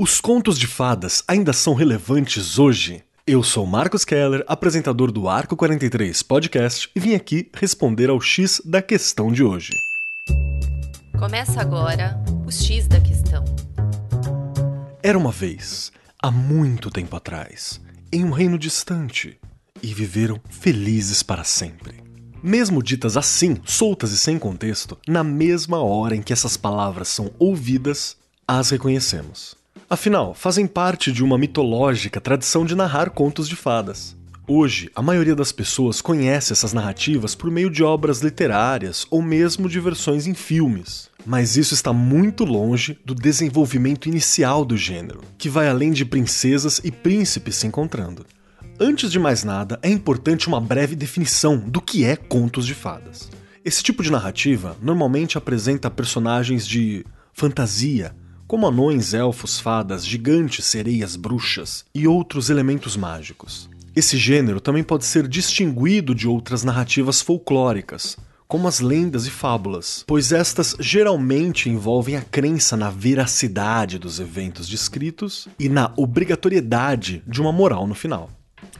Os contos de fadas ainda são relevantes hoje? Eu sou Marcos Keller, apresentador do Arco 43 Podcast, e vim aqui responder ao X da questão de hoje. Começa agora o X da questão. Era uma vez, há muito tempo atrás, em um reino distante, e viveram felizes para sempre. Mesmo ditas assim, soltas e sem contexto, na mesma hora em que essas palavras são ouvidas, as reconhecemos. Afinal, fazem parte de uma mitológica tradição de narrar contos de fadas. Hoje, a maioria das pessoas conhece essas narrativas por meio de obras literárias ou mesmo de versões em filmes. Mas isso está muito longe do desenvolvimento inicial do gênero, que vai além de princesas e príncipes se encontrando. Antes de mais nada, é importante uma breve definição do que é contos de fadas. Esse tipo de narrativa normalmente apresenta personagens de fantasia, como anões, elfos, fadas, gigantes, sereias, bruxas e outros elementos mágicos. Esse gênero também pode ser distinguido de outras narrativas folclóricas, como as lendas e fábulas, pois estas geralmente envolvem a crença na veracidade dos eventos descritos e na obrigatoriedade de uma moral no final.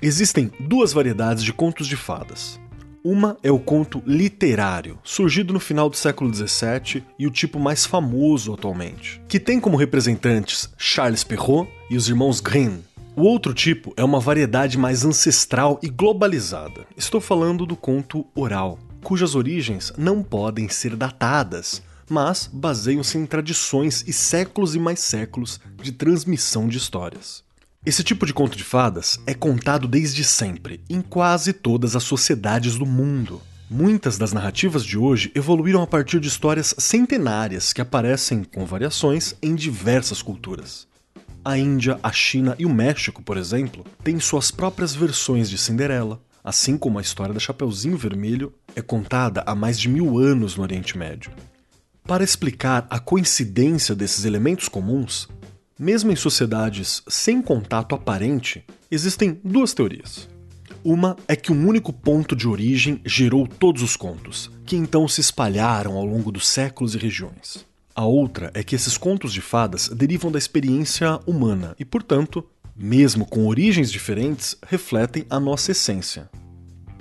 Existem duas variedades de contos de fadas: uma é o conto literário, surgido no final do século XVII e o tipo mais famoso atualmente, que tem como representantes Charles Perrault e os irmãos Grimm. O outro tipo é uma variedade mais ancestral e globalizada. Estou falando do conto oral, cujas origens não podem ser datadas, mas baseiam-se em tradições e séculos e mais séculos de transmissão de histórias. Esse tipo de conto de fadas é contado desde sempre, em quase todas as sociedades do mundo. Muitas das narrativas de hoje evoluíram a partir de histórias centenárias que aparecem, com variações, em diversas culturas. A Índia, a China e o México, por exemplo, têm suas próprias versões de Cinderela, assim como a história da Chapeuzinho Vermelho é contada há mais de mil anos no Oriente Médio. Para explicar a coincidência desses elementos comuns, mesmo em sociedades sem contato aparente, existem duas teorias. Uma é que um único ponto de origem gerou todos os contos, que então se espalharam ao longo dos séculos e regiões. A outra é que esses contos de fadas derivam da experiência humana e, portanto, mesmo com origens diferentes, refletem a nossa essência.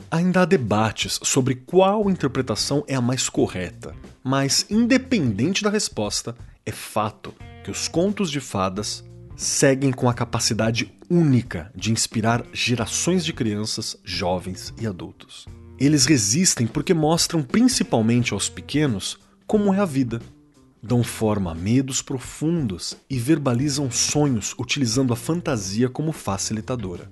Ainda há debates sobre qual interpretação é a mais correta, mas, independente da resposta, é fato que os contos de fadas seguem com a capacidade única de inspirar gerações de crianças, jovens e adultos. Eles resistem porque mostram principalmente aos pequenos como é a vida. Dão forma a medos profundos e verbalizam sonhos utilizando a fantasia como facilitadora.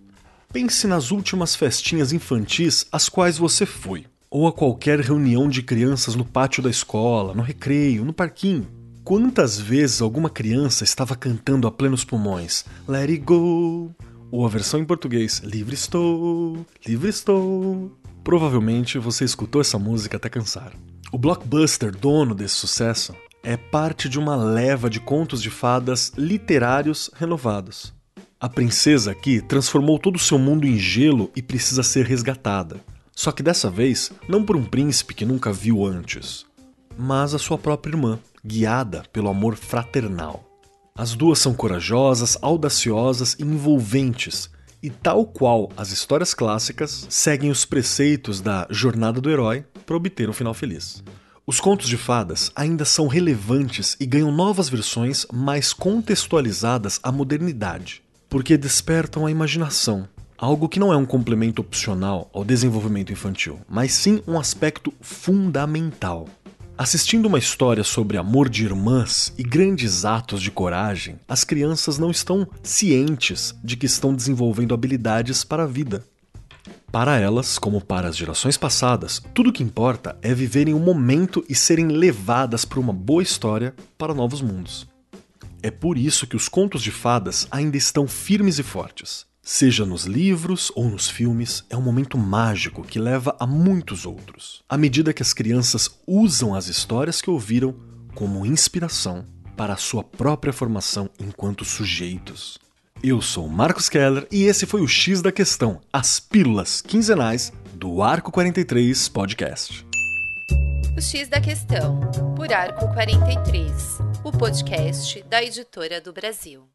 Pense nas últimas festinhas infantis às quais você foi, ou a qualquer reunião de crianças no pátio da escola, no recreio, no parquinho. Quantas vezes alguma criança estava cantando a plenos pulmões Let it go, ou a versão em português Livre estou, livre estou. Provavelmente você escutou essa música até cansar. O blockbuster dono desse sucesso é parte de uma leva de contos de fadas literários renovados. A princesa aqui transformou todo o seu mundo em gelo e precisa ser resgatada. Só que dessa vez, não por um príncipe que nunca viu antes, mas a sua própria irmã guiada pelo amor fraternal. As duas são corajosas, audaciosas e envolventes, e tal qual as histórias clássicas, seguem os preceitos da jornada do herói para obter um final feliz. Os contos de fadas ainda são relevantes e ganham novas versões mais contextualizadas à modernidade, porque despertam a imaginação, algo que não é um complemento opcional ao desenvolvimento infantil, mas sim um aspecto fundamental. Assistindo uma história sobre amor de irmãs e grandes atos de coragem, as crianças não estão cientes de que estão desenvolvendo habilidades para a vida. Para elas, como para as gerações passadas, tudo o que importa é viverem o momento e serem levadas por uma boa história para novos mundos. É por isso que os contos de fadas ainda estão firmes e fortes. Seja nos livros ou nos filmes, é um momento mágico que leva a muitos outros, à medida que as crianças usam as histórias que ouviram como inspiração para a sua própria formação enquanto sujeitos. Eu sou Marcos Keller e esse foi o X da Questão, as pílulas quinzenais do Arco 43 Podcast. O X da Questão, por Arco 43, o podcast da editora do Brasil.